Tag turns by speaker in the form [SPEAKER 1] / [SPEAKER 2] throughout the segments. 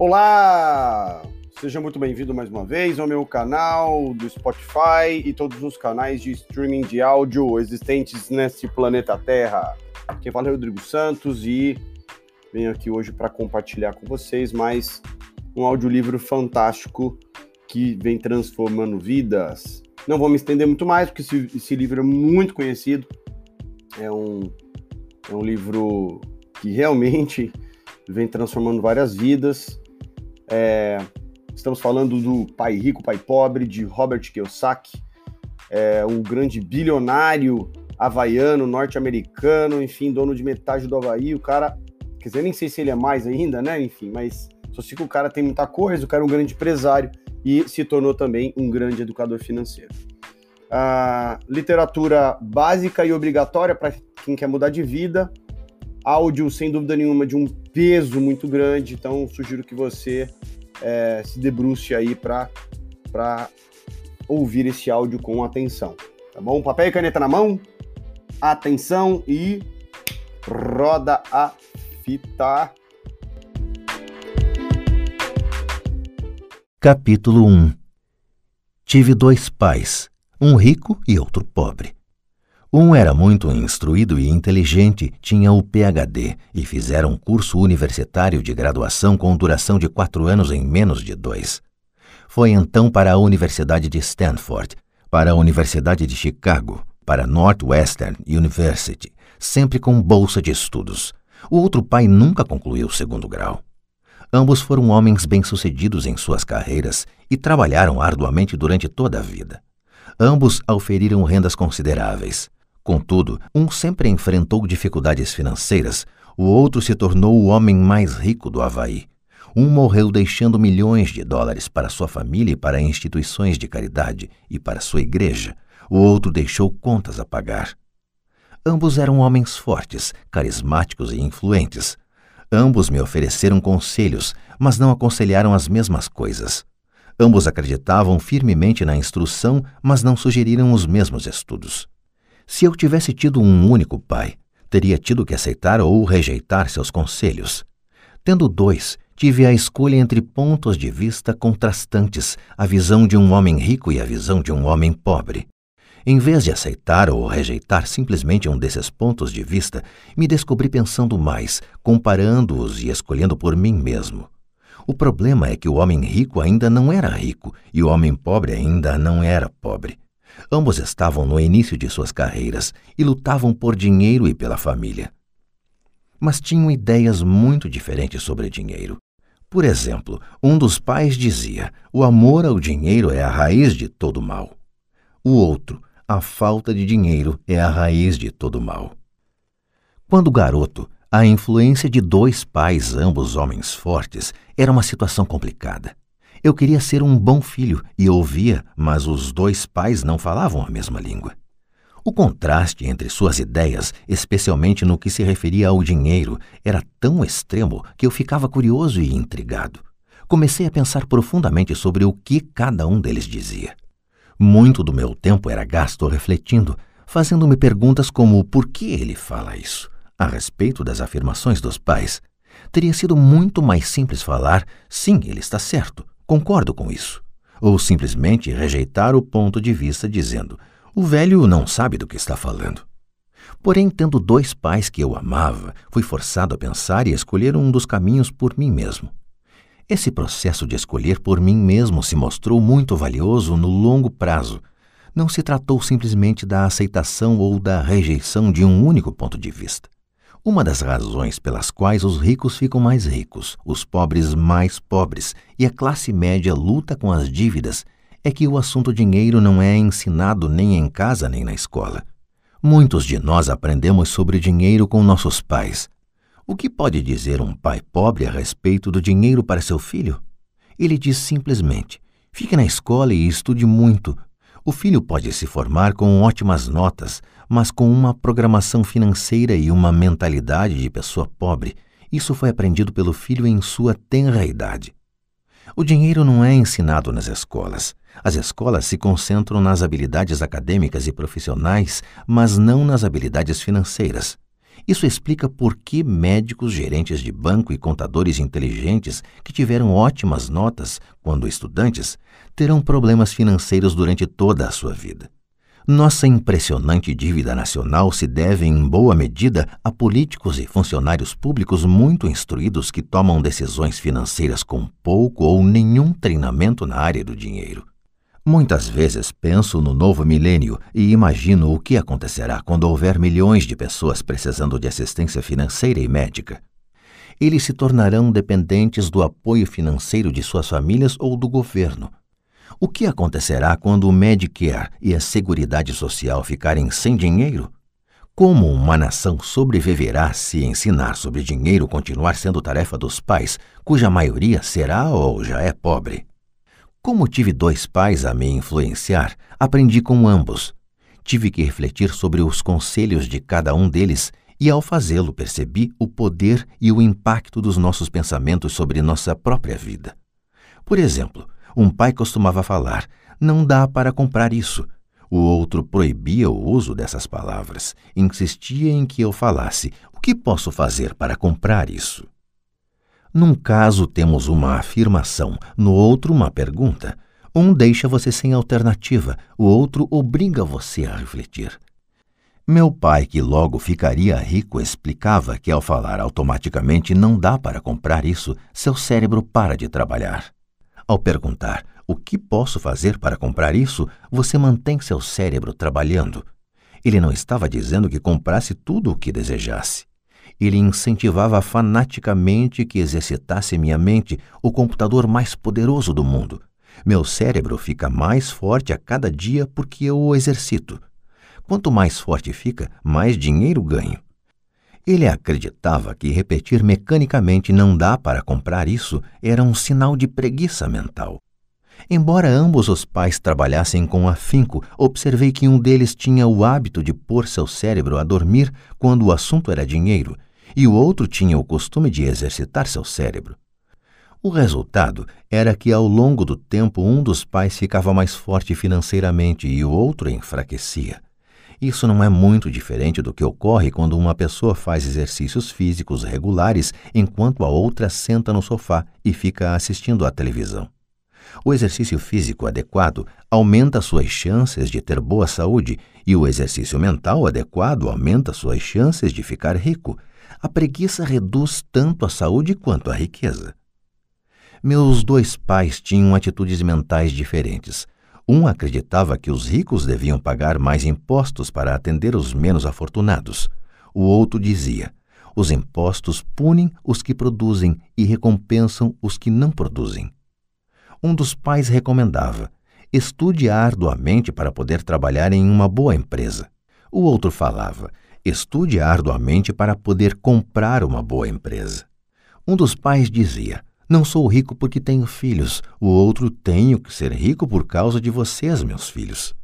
[SPEAKER 1] Olá! Seja muito bem-vindo mais uma vez ao meu canal do Spotify e todos os canais de streaming de áudio existentes neste planeta Terra. Quem fala é Rodrigo Santos e venho aqui hoje para compartilhar com vocês mais um audiolivro fantástico que vem transformando vidas. Não vou me estender muito mais, porque esse, esse livro é muito conhecido. É um, é um livro que realmente vem transformando várias vidas. É, estamos falando do Pai Rico, Pai Pobre, de Robert Kiyosaki, é, um grande bilionário havaiano, norte-americano, enfim, dono de metade do Havaí. O cara, quer dizer, nem sei se ele é mais ainda, né? Enfim, mas só sei que o cara tem muita coisa, o cara é um grande empresário e se tornou também um grande educador financeiro. A literatura básica e obrigatória para quem quer mudar de vida. Áudio, sem dúvida nenhuma, de um peso muito grande, então sugiro que você é, se debruce aí para ouvir esse áudio com atenção. Tá bom? Papel e caneta na mão, atenção e roda a fita.
[SPEAKER 2] Capítulo 1 Tive dois pais, um rico e outro pobre. Um era muito instruído e inteligente, tinha o PhD e fizeram um curso universitário de graduação com duração de quatro anos em menos de dois. Foi então para a Universidade de Stanford, para a Universidade de Chicago, para Northwestern University, sempre com bolsa de estudos. O outro pai nunca concluiu o segundo grau. Ambos foram homens bem-sucedidos em suas carreiras e trabalharam arduamente durante toda a vida. Ambos auferiram rendas consideráveis. Contudo, um sempre enfrentou dificuldades financeiras, o outro se tornou o homem mais rico do Havaí. Um morreu deixando milhões de dólares para sua família e para instituições de caridade e para sua igreja. O outro deixou contas a pagar. Ambos eram homens fortes, carismáticos e influentes. Ambos me ofereceram conselhos, mas não aconselharam as mesmas coisas. Ambos acreditavam firmemente na instrução, mas não sugeriram os mesmos estudos. Se eu tivesse tido um único pai, teria tido que aceitar ou rejeitar seus conselhos. Tendo dois, tive a escolha entre pontos de vista contrastantes, a visão de um homem rico e a visão de um homem pobre. Em vez de aceitar ou rejeitar simplesmente um desses pontos de vista, me descobri pensando mais, comparando-os e escolhendo por mim mesmo. O problema é que o homem rico ainda não era rico e o homem pobre ainda não era pobre. Ambos estavam no início de suas carreiras e lutavam por dinheiro e pela família. Mas tinham ideias muito diferentes sobre dinheiro. Por exemplo, um dos pais dizia: o amor ao dinheiro é a raiz de todo mal. O outro, a falta de dinheiro é a raiz de todo mal. Quando garoto, a influência de dois pais, ambos homens fortes, era uma situação complicada. Eu queria ser um bom filho e ouvia, mas os dois pais não falavam a mesma língua. O contraste entre suas ideias, especialmente no que se referia ao dinheiro, era tão extremo que eu ficava curioso e intrigado. Comecei a pensar profundamente sobre o que cada um deles dizia. Muito do meu tempo era gasto refletindo, fazendo-me perguntas como por que ele fala isso, a respeito das afirmações dos pais. Teria sido muito mais simples falar, sim, ele está certo, concordo com isso. Ou simplesmente rejeitar o ponto de vista dizendo: o velho não sabe do que está falando. Porém, tendo dois pais que eu amava, fui forçado a pensar e escolher um dos caminhos por mim mesmo. Esse processo de escolher por mim mesmo se mostrou muito valioso no longo prazo. Não se tratou simplesmente da aceitação ou da rejeição de um único ponto de vista. Uma das razões pelas quais os ricos ficam mais ricos, os pobres mais pobres e a classe média luta com as dívidas é que o assunto dinheiro não é ensinado nem em casa nem na escola. Muitos de nós aprendemos sobre dinheiro com nossos pais. O que pode dizer um pai pobre a respeito do dinheiro para seu filho? Ele diz simplesmente: fique na escola e estude muito. O filho pode se formar com ótimas notas, mas com uma programação financeira e uma mentalidade de pessoa pobre. Isso foi aprendido pelo filho em sua tenra idade. O dinheiro não é ensinado nas escolas. As escolas se concentram nas habilidades acadêmicas e profissionais, mas não nas habilidades financeiras. Isso explica por que médicos, gerentes de banco e contadores inteligentes que tiveram ótimas notas quando estudantes terão problemas financeiros durante toda a sua vida. Nossa impressionante dívida nacional se deve, em boa medida, a políticos e funcionários públicos muito instruídos que tomam decisões financeiras com pouco ou nenhum treinamento na área do dinheiro. Muitas vezes penso no novo milênio e imagino o que acontecerá quando houver milhões de pessoas precisando de assistência financeira e médica. Eles se tornarão dependentes do apoio financeiro de suas famílias ou do governo o que acontecerá quando o Medicare e a Seguridade Social ficarem sem dinheiro? Como uma nação sobreviverá se ensinar sobre dinheiro continuar sendo tarefa dos pais, cuja maioria será ou já é pobre? Como tive dois pais a me influenciar, aprendi com ambos. Tive que refletir sobre os conselhos de cada um deles e, ao fazê-lo, percebi o poder e o impacto dos nossos pensamentos sobre nossa própria vida. Por exemplo, um pai costumava falar: não dá para comprar isso. O outro proibia o uso dessas palavras, insistia em que eu falasse: o que posso fazer para comprar isso? Num caso temos uma afirmação, no outro uma pergunta. Um deixa você sem alternativa, o outro obriga você a refletir. Meu pai, que logo ficaria rico, explicava que ao falar automaticamente não dá para comprar isso, seu cérebro para de trabalhar. Ao perguntar o que posso fazer para comprar isso, você mantém seu cérebro trabalhando. Ele não estava dizendo que comprasse tudo o que desejasse. Ele incentivava fanaticamente que exercitasse minha mente, o computador mais poderoso do mundo. Meu cérebro fica mais forte a cada dia porque eu o exercito. Quanto mais forte fica, mais dinheiro ganho. Ele acreditava que repetir mecanicamente não dá para comprar isso era um sinal de preguiça mental. Embora ambos os pais trabalhassem com afinco, observei que um deles tinha o hábito de pôr seu cérebro a dormir quando o assunto era dinheiro, e o outro tinha o costume de exercitar seu cérebro. O resultado era que, ao longo do tempo, um dos pais ficava mais forte financeiramente e o outro enfraquecia. Isso não é muito diferente do que ocorre quando uma pessoa faz exercícios físicos regulares enquanto a outra senta no sofá e fica assistindo à televisão. O exercício físico adequado aumenta suas chances de ter boa saúde e o exercício mental adequado aumenta suas chances de ficar rico. A preguiça reduz tanto a saúde quanto a riqueza. Meus dois pais tinham atitudes mentais diferentes. Um acreditava que os ricos deviam pagar mais impostos para atender os menos afortunados. O outro dizia: os impostos punem os que produzem e recompensam os que não produzem. Um dos pais recomendava: estude arduamente para poder trabalhar em uma boa empresa. O outro falava: estude arduamente para poder comprar uma boa empresa. Um dos pais dizia: não sou rico porque tenho filhos, o outro tenho que ser rico por causa de vocês, meus filhos.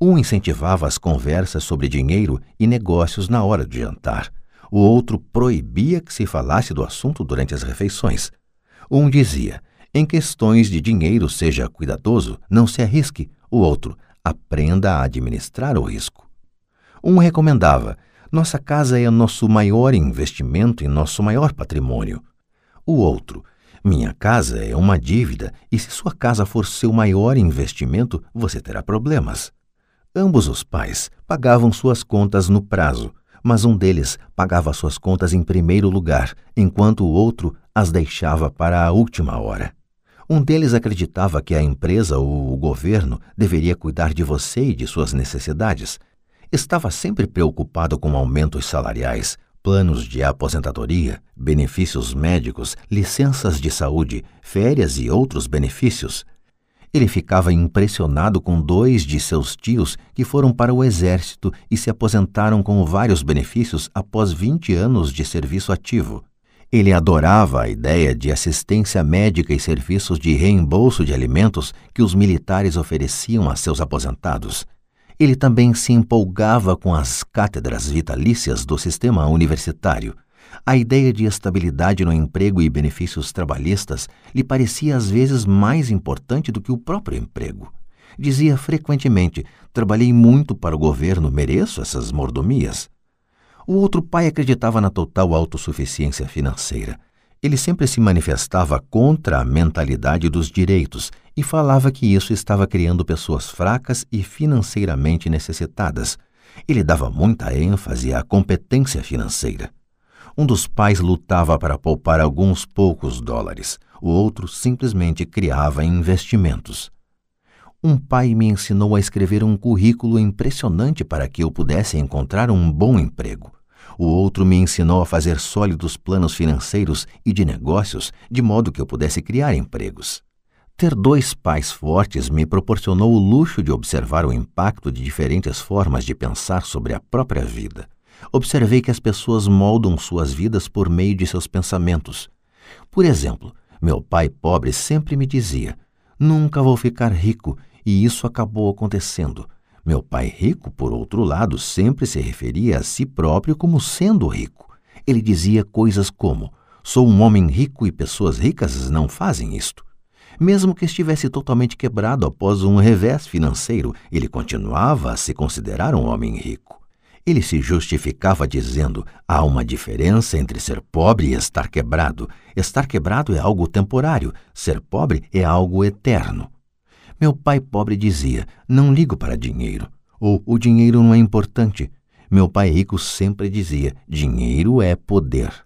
[SPEAKER 2] Um incentivava as conversas sobre dinheiro e negócios na hora de jantar. O outro proibia que se falasse do assunto durante as refeições. Um dizia: em questões de dinheiro, seja cuidadoso, não se arrisque. O outro: aprenda a administrar o risco. Um recomendava: nossa casa é nosso maior investimento e nosso maior patrimônio. O outro: minha casa é uma dívida e se sua casa for seu maior investimento, você terá problemas. Ambos os pais pagavam suas contas no prazo, mas um deles pagava suas contas em primeiro lugar, enquanto o outro as deixava para a última hora. Um deles acreditava que a empresa ou o governo deveria cuidar de você e de suas necessidades. Estava sempre preocupado com aumentos salariais, planos de aposentadoria, benefícios médicos, licenças de saúde, férias e outros benefícios. Ele ficava impressionado com dois de seus tios que foram para o exército e se aposentaram com vários benefícios após 20 anos de serviço ativo. Ele adorava a ideia de assistência médica e serviços de reembolso de alimentos que os militares ofereciam a seus aposentados. Ele também se empolgava com as cátedras vitalícias do sistema universitário. A ideia de estabilidade no emprego e benefícios trabalhistas lhe parecia às vezes mais importante do que o próprio emprego. Dizia frequentemente: Trabalhei muito para o governo, mereço essas mordomias. O outro pai acreditava na total autossuficiência financeira. Ele sempre se manifestava contra a mentalidade dos direitos e falava que isso estava criando pessoas fracas e financeiramente necessitadas. Ele dava muita ênfase à competência financeira. Um dos pais lutava para poupar alguns poucos dólares, o outro simplesmente criava investimentos. Um pai me ensinou a escrever um currículo impressionante para que eu pudesse encontrar um bom emprego. O outro me ensinou a fazer sólidos planos financeiros e de negócios de modo que eu pudesse criar empregos. Ter dois pais fortes me proporcionou o luxo de observar o impacto de diferentes formas de pensar sobre a própria vida. Observei que as pessoas moldam suas vidas por meio de seus pensamentos. Por exemplo, meu pai pobre sempre me dizia: Nunca vou ficar rico, e isso acabou acontecendo. Meu pai rico, por outro lado, sempre se referia a si próprio como sendo rico. Ele dizia coisas como: Sou um homem rico e pessoas ricas não fazem isto. Mesmo que estivesse totalmente quebrado após um revés financeiro, ele continuava a se considerar um homem rico. Ele se justificava dizendo: há uma diferença entre ser pobre e estar quebrado. Estar quebrado é algo temporário, ser pobre é algo eterno. Meu pai pobre dizia: não ligo para dinheiro, ou o dinheiro não é importante. Meu pai rico sempre dizia: dinheiro é poder.